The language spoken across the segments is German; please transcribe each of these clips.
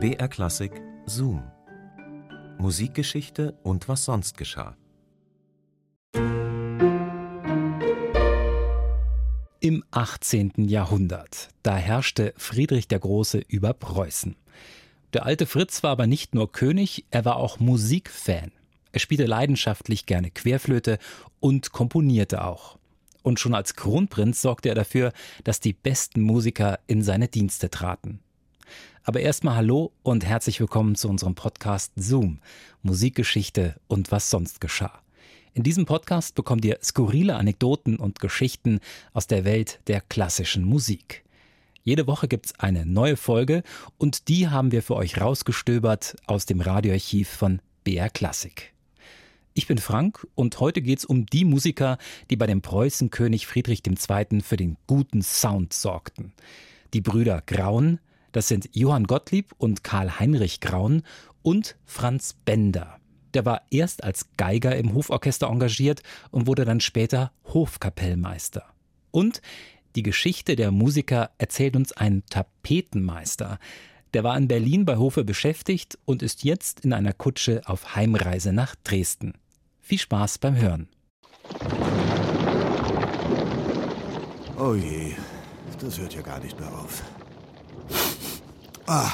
BR Klassik Zoom. Musikgeschichte und was sonst geschah. Im 18. Jahrhundert, da herrschte Friedrich der Große über Preußen. Der alte Fritz war aber nicht nur König, er war auch Musikfan. Er spielte leidenschaftlich gerne Querflöte und komponierte auch. Und schon als Kronprinz sorgte er dafür, dass die besten Musiker in seine Dienste traten. Aber erstmal Hallo und herzlich willkommen zu unserem Podcast Zoom, Musikgeschichte und was sonst geschah. In diesem Podcast bekommt ihr skurrile Anekdoten und Geschichten aus der Welt der klassischen Musik. Jede Woche gibt's eine neue Folge und die haben wir für euch rausgestöbert aus dem Radioarchiv von BR Klassik. Ich bin Frank und heute geht's um die Musiker, die bei dem Preußenkönig Friedrich II. für den guten Sound sorgten. Die Brüder Graun, das sind Johann Gottlieb und Karl Heinrich Graun und Franz Bender. Der war erst als Geiger im Hoforchester engagiert und wurde dann später Hofkapellmeister. Und die Geschichte der Musiker erzählt uns ein Tapetenmeister. Der war in Berlin bei Hofe beschäftigt und ist jetzt in einer Kutsche auf Heimreise nach Dresden. Viel Spaß beim Hören. Oh je, das hört ja gar nicht mehr auf. Ah,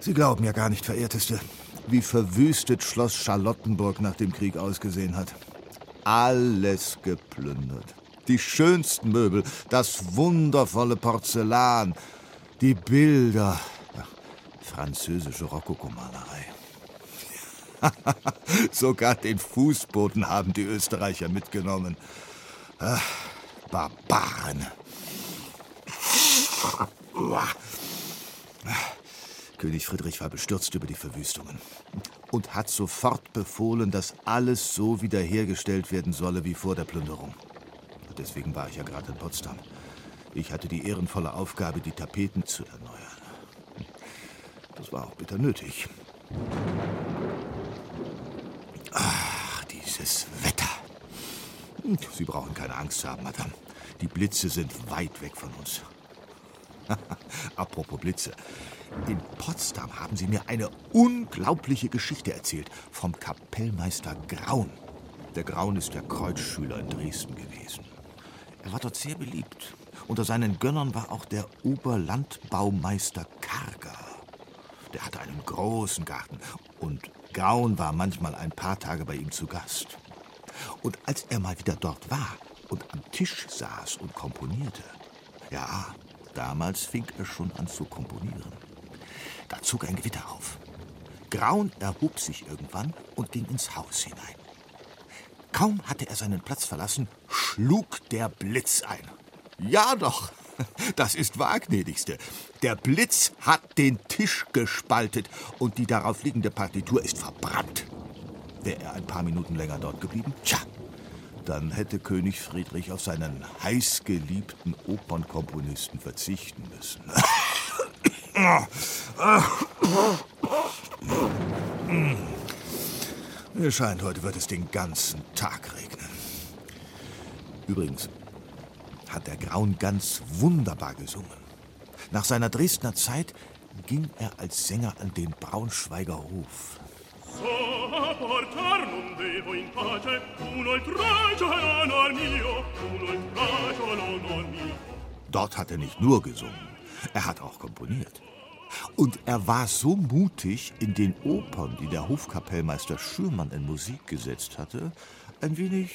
Sie glauben ja gar nicht, verehrteste, wie verwüstet Schloss Charlottenburg nach dem Krieg ausgesehen hat. Alles geplündert. Die schönsten Möbel, das wundervolle Porzellan, die Bilder. Ja, französische Rokokomalerei. Sogar den Fußboden haben die Österreicher mitgenommen. Ach, Barbaren. König Friedrich war bestürzt über die Verwüstungen und hat sofort befohlen, dass alles so wiederhergestellt werden solle wie vor der Plünderung. Deswegen war ich ja gerade in Potsdam. Ich hatte die ehrenvolle Aufgabe, die Tapeten zu erneuern. Das war auch bitter nötig. Ach, dieses Wetter. Sie brauchen keine Angst zu haben, Madame. Die Blitze sind weit weg von uns. Apropos Blitze. In Potsdam haben Sie mir eine unglaubliche Geschichte erzählt vom Kapellmeister Graun. Der Graun ist der Kreuzschüler in Dresden gewesen. Er war dort sehr beliebt. Unter seinen Gönnern war auch der Oberlandbaumeister Karger. Der hatte einen großen Garten und Graun war manchmal ein paar Tage bei ihm zu Gast. Und als er mal wieder dort war und am Tisch saß und komponierte, ja, damals fing er schon an zu komponieren. Da zog ein Gewitter auf. Graun erhob sich irgendwann und ging ins Haus hinein. Kaum hatte er seinen Platz verlassen, schlug der Blitz ein. Ja doch, das ist wahr, gnädigste. Der Blitz hat den Tisch gespaltet und die darauf liegende Partitur ist verbrannt. Wäre er ein paar Minuten länger dort geblieben, tja, dann hätte König Friedrich auf seinen heißgeliebten Opernkomponisten verzichten müssen. Mir scheint, heute wird es den ganzen Tag regnen. Übrigens hat der Graun ganz wunderbar gesungen. Nach seiner Dresdner Zeit ging er als Sänger an den Braunschweiger Hof. Dort hat er nicht nur gesungen, er hat auch komponiert. Und er war so mutig, in den Opern, die der Hofkapellmeister Schürmann in Musik gesetzt hatte, ein wenig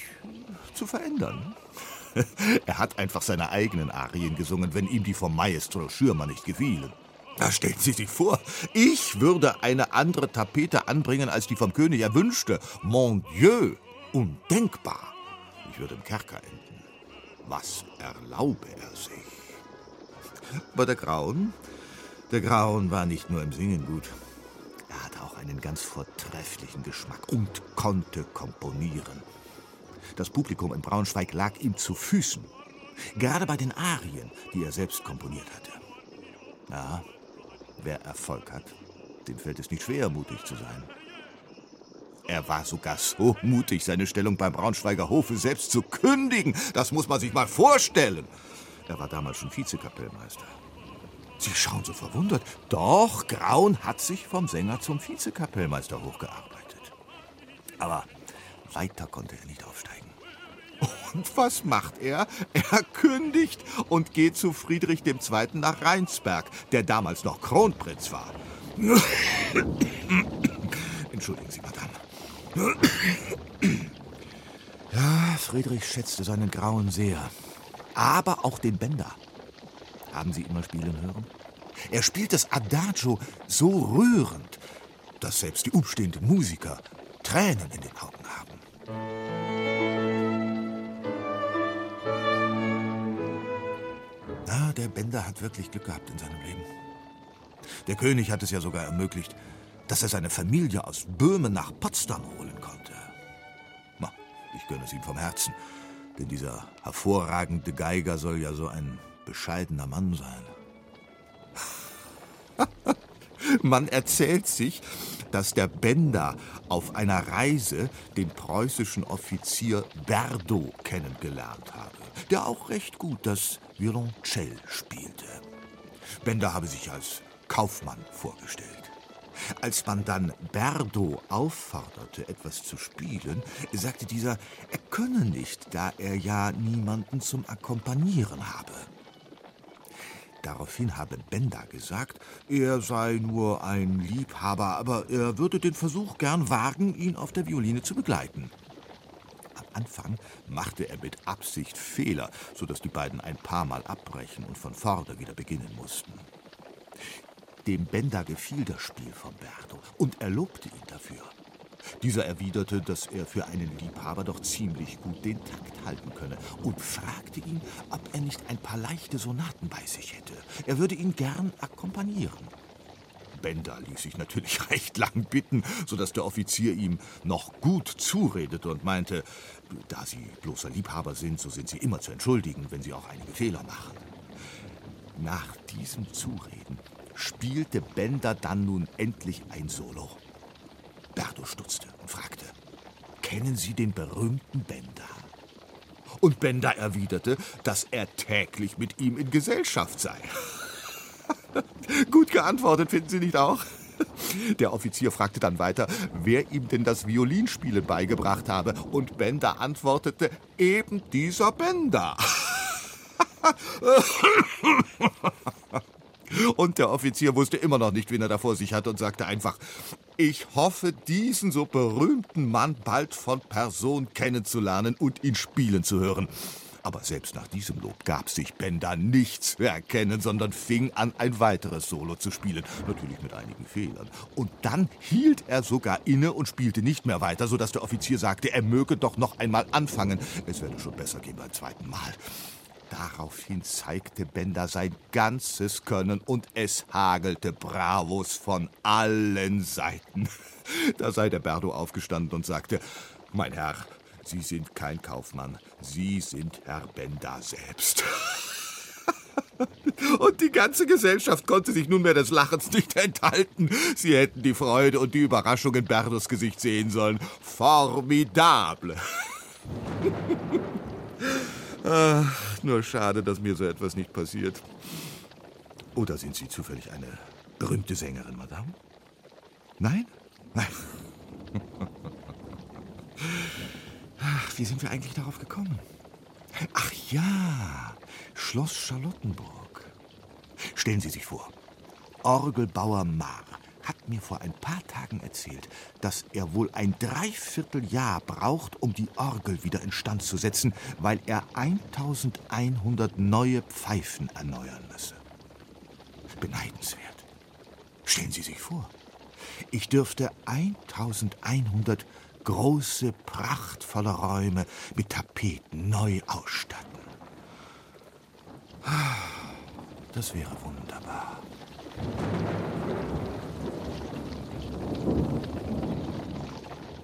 zu verändern. Er hat einfach seine eigenen Arien gesungen, wenn ihm die vom Maestro Schürmann nicht gefielen. Da stellen Sie sich vor, ich würde eine andere Tapete anbringen, als die vom König erwünschte. Mon Dieu, undenkbar. Ich würde im Kerker enden. Was erlaube er sich? Aber der Grauen, der Grauen war nicht nur im Singen gut. Er hatte auch einen ganz vortrefflichen Geschmack und konnte komponieren. Das Publikum in Braunschweig lag ihm zu Füßen. Gerade bei den Arien, die er selbst komponiert hatte. Ja, wer Erfolg hat, dem fällt es nicht schwer, mutig zu sein. Er war sogar so mutig, seine Stellung beim Braunschweiger Hofe selbst zu kündigen. Das muss man sich mal vorstellen. Er war damals schon Vizekapellmeister. Sie schauen so verwundert. Doch, Graun hat sich vom Sänger zum Vizekapellmeister hochgearbeitet. Aber weiter konnte er nicht aufsteigen. Und was macht er? Er kündigt und geht zu Friedrich II. nach Rheinsberg, der damals noch Kronprinz war. Entschuldigen Sie, Madame. Ja, Friedrich schätzte seinen Grauen sehr. Aber auch den Bänder. Haben Sie mal spielen hören? Er spielt das Adagio so rührend, dass selbst die umstehenden Musiker Tränen in den Augen haben. Na, der Bänder hat wirklich Glück gehabt in seinem Leben. Der König hat es ja sogar ermöglicht, dass er seine Familie aus Böhmen nach Potsdam holen konnte. Na, ich gönne es ihm vom Herzen, denn dieser hervorragende Geiger soll ja so ein bescheidener Mann sein. Man erzählt sich, dass der Bender auf einer Reise den preußischen Offizier Berdo kennengelernt habe, der auch recht gut das Violoncell spielte. Bender habe sich als Kaufmann vorgestellt. Als man dann Berdo aufforderte, etwas zu spielen, sagte dieser, er könne nicht, da er ja niemanden zum Akkompanieren habe. Daraufhin habe Benda gesagt, er sei nur ein Liebhaber, aber er würde den Versuch gern wagen, ihn auf der Violine zu begleiten. Anfang machte er mit Absicht Fehler, sodass die beiden ein paar Mal abbrechen und von vorne wieder beginnen mussten. Dem Benda gefiel das Spiel von Berto und er lobte ihn dafür. Dieser erwiderte, dass er für einen Liebhaber doch ziemlich gut den Takt halten könne und fragte ihn, ob er nicht ein paar leichte Sonaten bei sich hätte. Er würde ihn gern akkompanieren. Benda ließ sich natürlich recht lang bitten, sodass der Offizier ihm noch gut zuredete und meinte, da Sie bloßer Liebhaber sind, so sind Sie immer zu entschuldigen, wenn Sie auch einige Fehler machen. Nach diesem Zureden spielte Bender dann nun endlich ein Solo. Berto stutzte und fragte, kennen Sie den berühmten Bender? Und Bender erwiderte, dass er täglich mit ihm in Gesellschaft sei. Gut geantwortet, finden Sie nicht auch? Der Offizier fragte dann weiter, wer ihm denn das Violinspielen beigebracht habe, und Bender antwortete, eben dieser Bender. Und der Offizier wusste immer noch nicht, wen er da vor sich hatte und sagte einfach, ich hoffe, diesen so berühmten Mann bald von Person kennenzulernen und ihn spielen zu hören. Aber selbst nach diesem Lob gab sich Benda nichts zu erkennen, sondern fing an, ein weiteres Solo zu spielen. Natürlich mit einigen Fehlern. Und dann hielt er sogar inne und spielte nicht mehr weiter, sodass der Offizier sagte, er möge doch noch einmal anfangen. Es werde schon besser gehen beim zweiten Mal. Daraufhin zeigte Bender sein ganzes Können und es hagelte Bravos von allen Seiten. Da sei der Berdo aufgestanden und sagte, mein Herr, Sie sind kein Kaufmann, Sie sind Herr Bender selbst. Und die ganze Gesellschaft konnte sich nunmehr des Lachens nicht enthalten. Sie hätten die Freude und die Überraschung in Berdos Gesicht sehen sollen. Formidable. Ach, nur schade, dass mir so etwas nicht passiert. Oder sind Sie zufällig eine berühmte Sängerin, Madame? Nein? Nein. Wie sind wir eigentlich darauf gekommen? Ach ja, Schloss Charlottenburg. Stellen Sie sich vor, Orgelbauer Maar hat mir vor ein paar Tagen erzählt, dass er wohl ein Dreivierteljahr braucht, um die Orgel wieder instand zu setzen, weil er 1100 neue Pfeifen erneuern müsse. Beneidenswert. Stellen Sie sich vor, ich dürfte 1100 große, prachtvolle Räume mit Tapeten neu ausstatten. Das wäre wunderbar.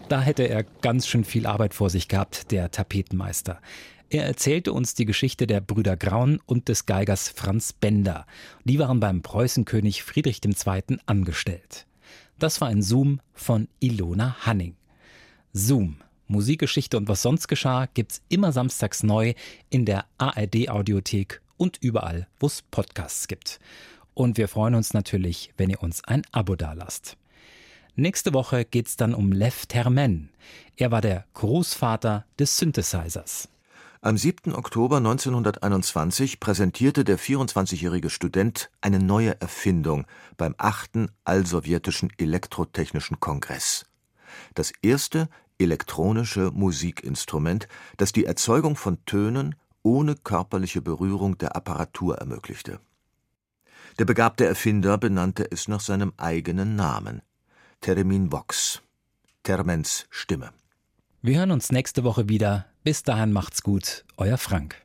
Da hätte er ganz schön viel Arbeit vor sich gehabt, der Tapetenmeister. Er erzählte uns die Geschichte der Brüder Graun und des Geigers Franz Bender. Die waren beim Preußenkönig Friedrich II. angestellt. Das war ein Zoom von Ilona Hanning. Zoom, Musikgeschichte und was sonst geschah, gibt's immer samstags neu in der ARD Audiothek und überall, wo es Podcasts gibt. Und wir freuen uns natürlich, wenn ihr uns ein Abo dalasst. Nächste Woche geht's dann um Lev Termen. Er war der Großvater des Synthesizers. Am 7. Oktober 1921 präsentierte der 24-jährige Student eine neue Erfindung beim 8. Allsowjetischen Elektrotechnischen Kongress. Das erste elektronische Musikinstrument, das die Erzeugung von Tönen ohne körperliche Berührung der Apparatur ermöglichte. Der begabte Erfinder benannte es nach seinem eigenen Namen: Termin Vox, Termens Stimme. Wir hören uns nächste Woche wieder. Bis dahin macht's gut, euer Frank.